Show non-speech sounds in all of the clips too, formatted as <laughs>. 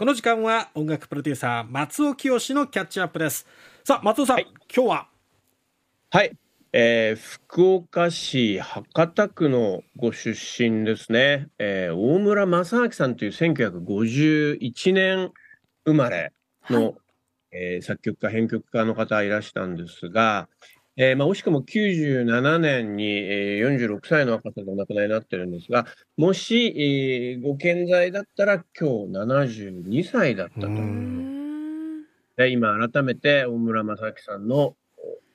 この時間は音楽プロデューサー松尾清のキャッチアップです。さあ松尾さん、はい、今日は？はい。えー、福岡市博多区のご出身ですね、えー、大村正明さんという1951年生まれの、はい、えー、作曲家編曲家の方いらしたんですが、えーまあ、惜しくも97年に、えー、46歳の若さでお亡くなりになってるんですが、もし、えー、ご健在だったら今日72歳だったと。で今改めて大村正明さんの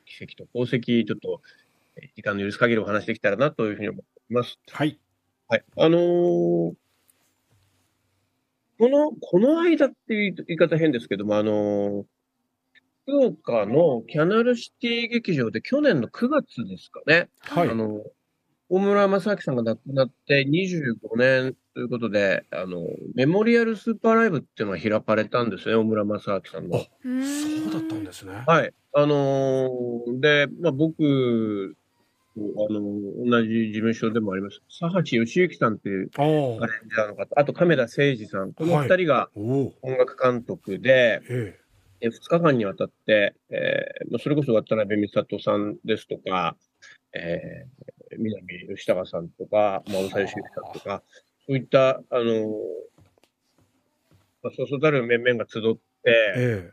奇跡と功績、ちょっと時間の許す限りお話できたらなというふうに思います。はい。はい。あのー、この、この間っていう言い方変ですけども、あのー、福岡のキャナルシティ劇場で去年の9月ですかね。はい。あの、大村正明さんが亡くなって25年ということで、あの、メモリアルスーパーライブっていうのが開かれたんですね、大村正明さんの。そうだったんですね。はい。あのー、で、まあ僕、あの、同じ事務所でもあります。佐橋義之さんっていうアレンジャーの方、あと亀田誠二さん、この二人が音楽監督で、はいえ2日間にわたって、えー、それこそ渡辺美里さんですとか、えー、南吉高さんとか、まあ、大沢義之さんとか、そういった、あの、まあ、そうそうたる面々が集って、ええ、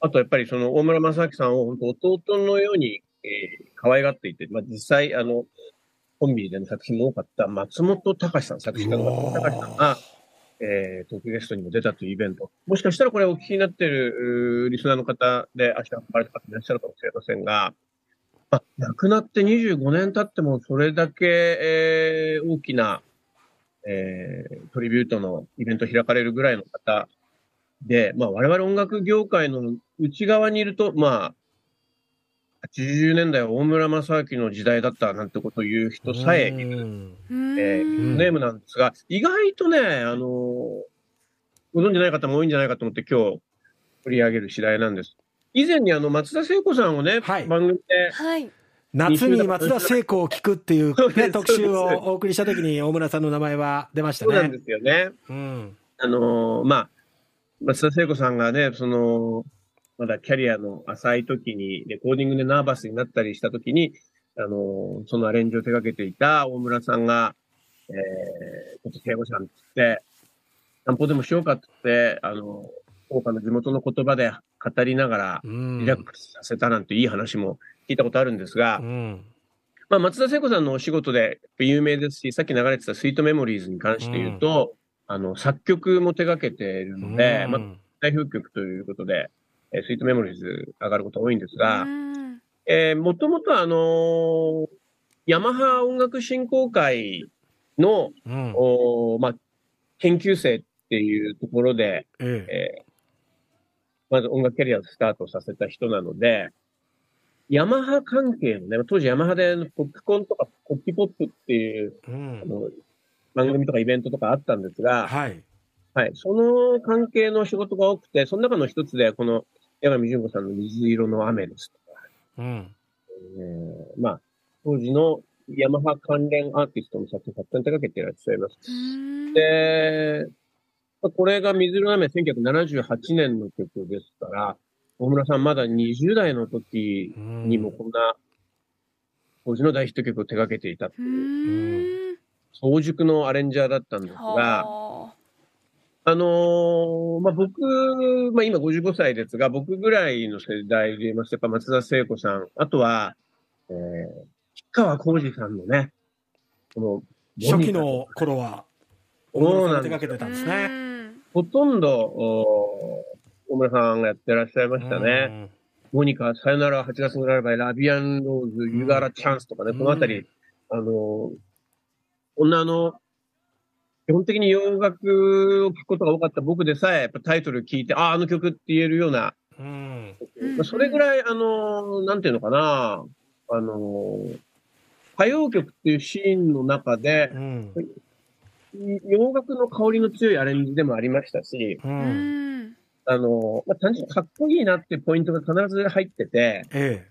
あとやっぱりその大村正明さんを本当弟のように、えー、可愛がっていて、まあ、実際、あの、コンビでの作品も多かった松本隆さん、作詞家の松本隆さんが、えー、トークゲストにも出たというイベント。もしかしたらこれお聞きになっているリスナーの方で足が運ばれた方いらっしゃるかもしれませんが、あ、亡くなって25年経ってもそれだけ、えー、大きな、えー、トリビュートのイベント開かれるぐらいの方で、まあ我々音楽業界の内側にいると、まあ、80年代は大村正明の時代だったなんてことを言う人さえいる、えー、ネームなんですが、意外とね、あのご存じない方も多いんじゃないかと思って今日取り上げる次第なんです。以前にあの松田聖子さんをね、はい、番組で、はい、夏に松田聖子を聞くっていう、ね、特集をお送りしたときに大村さんの名前は出ましたね。そうなんですよね。うん、あのー、まあ、松田聖子さんがね、その、まだキャリアの浅い時に、レコーディングでナーバスになったりした時に、あの、そのアレンジを手掛けていた大村さんが、えー、ちょっと敬語さんって言って、散歩でもしようかって言って、あの、福岡の地元の言葉で語りながら、リラックスさせたなんていい話も聞いたことあるんですが、うん、まあ、松田聖子さんのお仕事で有名ですし、さっき流れてたスイートメモリーズに関して言うと、うん、あの、作曲も手掛けているので、うん、まあ、代表曲ということで、えー、スイートメモリーズ上がること多いんですが、えー、もともとあのー、ヤマハ音楽振興会の、うん、おまあ、研究生っていうところで、ええー、まず音楽キャリアをスタートさせた人なので、ヤマハ関係のね、当時ヤマハでポップコンとかポッピポップっていう、うん、あの番組とかイベントとかあったんですが、はい。はい。その関係の仕事が多くて、その中の一つで、この八神純子さんの水色の雨ですとか、うん。えー、まあ、当時のヤマハ関連アーティストの作品たくさん手掛けていらっしゃいます。で、これが水色の雨1978年の曲ですから、大村さんまだ20代の時にもこんな当時の大ヒット曲を手掛けていたっていう、早熟のアレンジャーだったんですが、あのー、まあ、僕、まあ、今55歳ですが、僕ぐらいの世代で言いますと、やっぱ松田聖子さん、あとは、えー、吉川浩司さんのね、この、初期の頃は、大村さん手掛けてたんですね。ほとんど、お大村さんがやってらっしゃいましたね。モニカ、さよなら8月のララバイ、ラビアンローズ、ユガラチャンスとかね、このあたり、あの、女の基本的に洋楽を聴くことが多かった僕でさえ、やっぱタイトル聞いて、ああ、あの曲って言えるような、うん、まあ、それぐらい、あの、なんていうのかな、あの、歌謡曲っていうシーンの中で、うん、洋楽の香りの強いアレンジでもありましたし、うん、あの、まあ、単純にかっこいいなっていうポイントが必ず入ってて、ええ、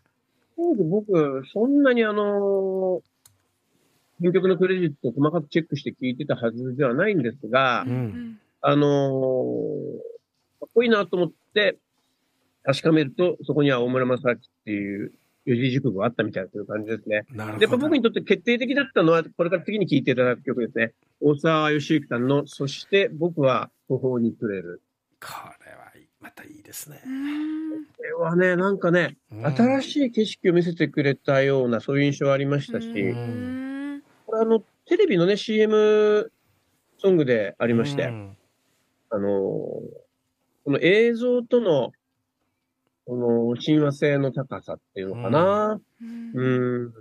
当時僕、そんなにあの、編曲のクレジットを細かくチェックして聞いてたはずではないんですが、うん、あのー、こいいなと思って、確かめると、そこには大村正明っていう四字熟語があったみたいなという感じですね。なるほど。でやっぱ僕にとって決定的だったのは、これから次に聴いていただく曲ですね。大沢義之さんの、そして僕は途方に暮れる。これはいいまたいいですね。うんこれはね、なんかね、新しい景色を見せてくれたような、そういう印象がありましたし、うんこれあの、テレビのね、CM ソングであありまして、うんあのーこの映像との、この親和性の高さっていうのかな。うんうん。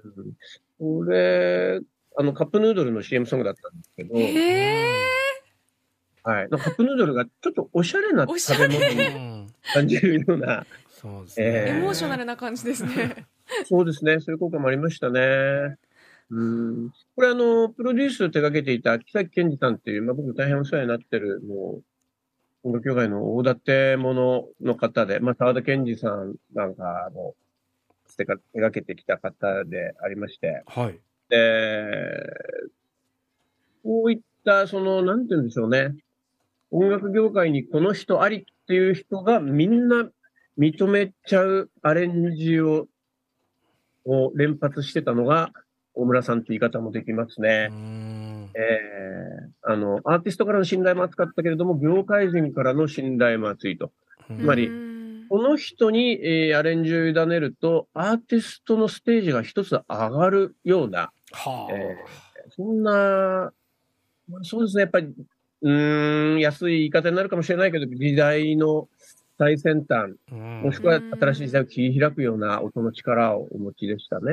これ、あの、カップヌードルの CM ソングだったんですけど、へえはい。カップヌードルがちょっとおしゃれなおしゃれ食べ物にうん感じるような、そうですね。えエモーショナルな感じですね。<laughs> そうですね。そういう効果もありましたね。うん。これあの、プロデュースを手掛けていた木崎健二さんっていう、まあ僕大変お世話になってる、もう、音楽協会の大立者の方で、まあ沢田健二さんなんかも、手掛けてきた方でありまして、はい。で、こういった、その、なんて言うんでしょうね。音楽業界にこの人ありっていう人がみんな認めちゃうアレンジを、を連発してたのが、大村さんって言い方もできますうね。んえー、あの、アーティストからの信頼も厚かったけれども、業界人からの信頼も厚いと。うんつまりうんこの人に、えーアレンジを委ねると、アーティストのステージが一つ上がるような、はあ。えそんな、まあそうですね、やっぱり、うーん、安い言い方になるかもしれないけど、時代の最先端、うんもしくは新しい時代を切り開くような音の力をお持ちでしたね。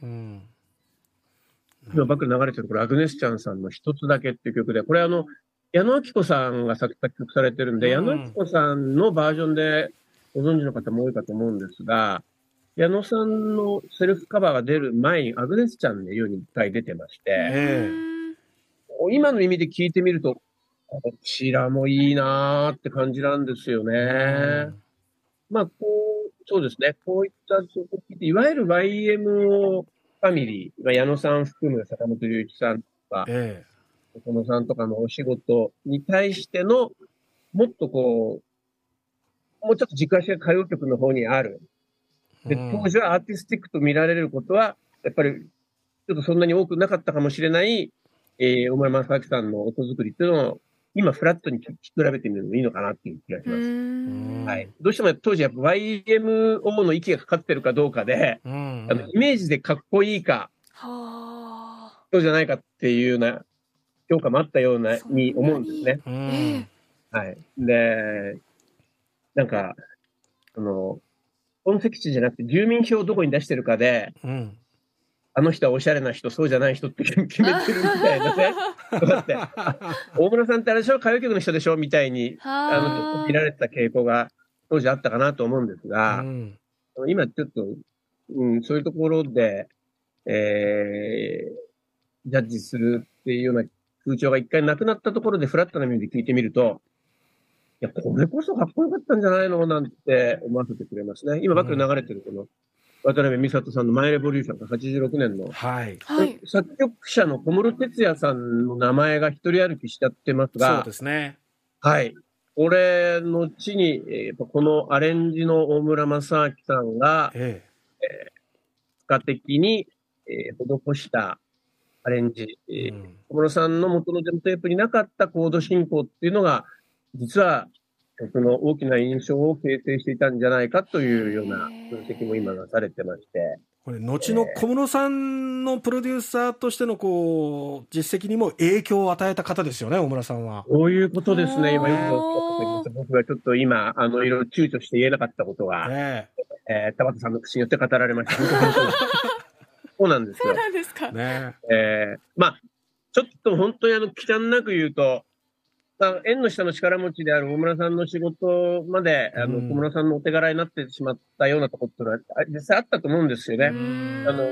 うん今バックに流れてるこれ、アグネスちゃんさんの一つだけっていう曲で、これあの、矢野明子さんが作作曲されてるんで、うん矢野明子さんのバージョンでご存知の方も多いかと思うんですが、矢野さんのセルフカバーが出る前にアグネスちゃんで世に一回出てまして、え今の意味で聞いてみると、こちらもいいなーって感じなんですよね。まあ、こう、そうですね。こういった曲を聞いて、いわゆる YMO ファミリー、まあ矢野さん含む坂本龍一さんとか、え小野さんとかのお仕事に対しての、もっとこう、もうちょっと軸足が歌謡曲の方にある。で、当時はアーティスティックと見られることは、やっぱり、ちょっとそんなに多くなかったかもしれない、えー、大村正明さんの音作りっていうのを、今フラットに比べてみるのもいいのかなっていう気がしうます。んはい。どうしても当時やっぱ YMO の息がかかってるかどうかで、うんあの、イメージでかっこいいか、はあそうじゃないかっていうような評価もあったような、に？に思うんですね。はい。で、なんか、その、本籍地じゃなくて住民票をどこに出してるかで、うんあの人はおしゃれな人、そうじゃない人って決めてるみたいなね。だって、あ大村さんってあれでしょ歌謡曲の人でしょみたいに、あの、は見られてた傾向が当時あったかなと思うんですが、うん今ちょっと、うん、そういうところで、えー、ジャッジするっていうような風潮が一回なくなったところでフラットな目で聞いてみると、いや、これこそかっこよかったんじゃないのなんて思わせてくれますね。今、バックに流れてるこの、渡辺美里さんのマイレボリューションが86年の、はい。はい。作曲者の小室哲哉さんの名前が一人歩きしちゃってますそうがで、すね。はい。これの地に、えーこのアレンジの大村正明さんが、え付加的に、えー施したアレンジ、ええー小室さんの元のデモテープになかったコード進行っていうのが、実は曲の大きな印象を形成していたんじゃないかというような分析も今なされてまして、これ後の小室さんのプロデューサーとしてのこう実績にも影響を与えた方ですよね大村さんは。こういうことですね、今よく僕がちょっと今、あの、いろいろ躊躇して言えなかったことが、ええ。ー田畑さんの口によって語られました。そうなんです。<laughs> よ。そう。なんですか。えねえ。ーまあ、ちょっと本当にあの、忌憚なく言うと、まあ、縁の下の力持ちである大村さんの仕事まで、あの、うん小室さんのお手柄になってしまったようなところっていうのは、あ実際あったと思うんですよね。うん。あの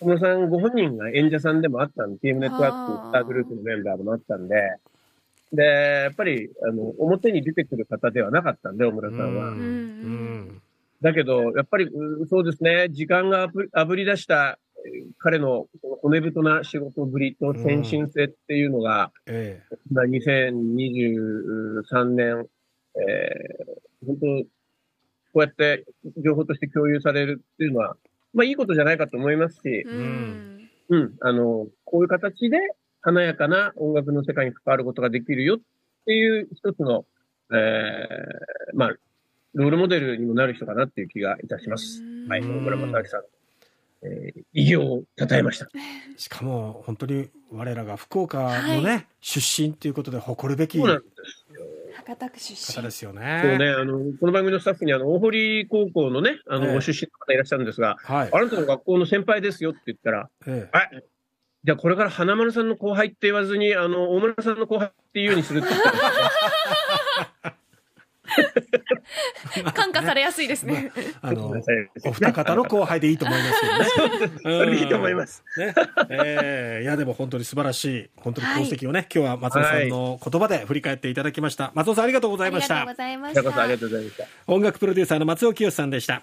小室さんご本人が演者さんでもあったんで、TM ネットワークスターグループのメンバーでもあったんで、で、やっぱり、あの、表に出てくる方ではなかったんで、大村さんは。うんうんだけど、やっぱり、うそうですね、時間があぶり出したえー彼の骨太な仕事ぶりと先進性っていうのが、えまあ2023年えー、本当、こうやって情報として共有されるっていうのは、まあいいことじゃないかと思いますし、うん。うん、あの、こういう形で華やかな音楽の世界に関わることができるよっていう一つの、えー、まあ、ロールモデルにもなる人かなっていう気がいたします。はい、うん大村正明さん。えー、偉業を称えました。<laughs> しかも本当に我らが福岡のね、出身ということで誇るべき。博多区出身。ですよそうね。ね、あの、この番組のスタッフに、あの、大堀高校のね、あの、え出身の方いらっしゃるんですが、はい。あなたの学校の先輩ですよって言ったら、えあじゃあこれから花丸さんの後輩って言わずに、あの、大村さんの後輩っていうようにするって言ったんですね <laughs> 感化されやすいですね。えあの、えお二方の後輩でいいと思いますけどね。<laughs> それでいいと思います。ね。ええいやでも本当に素晴らしい、本当に功績をね、今日は松尾さんの言葉で振り返っていただきました。松尾さんありがとうございましたありがとうございました。音楽プロデューサーの松尾清さんでした。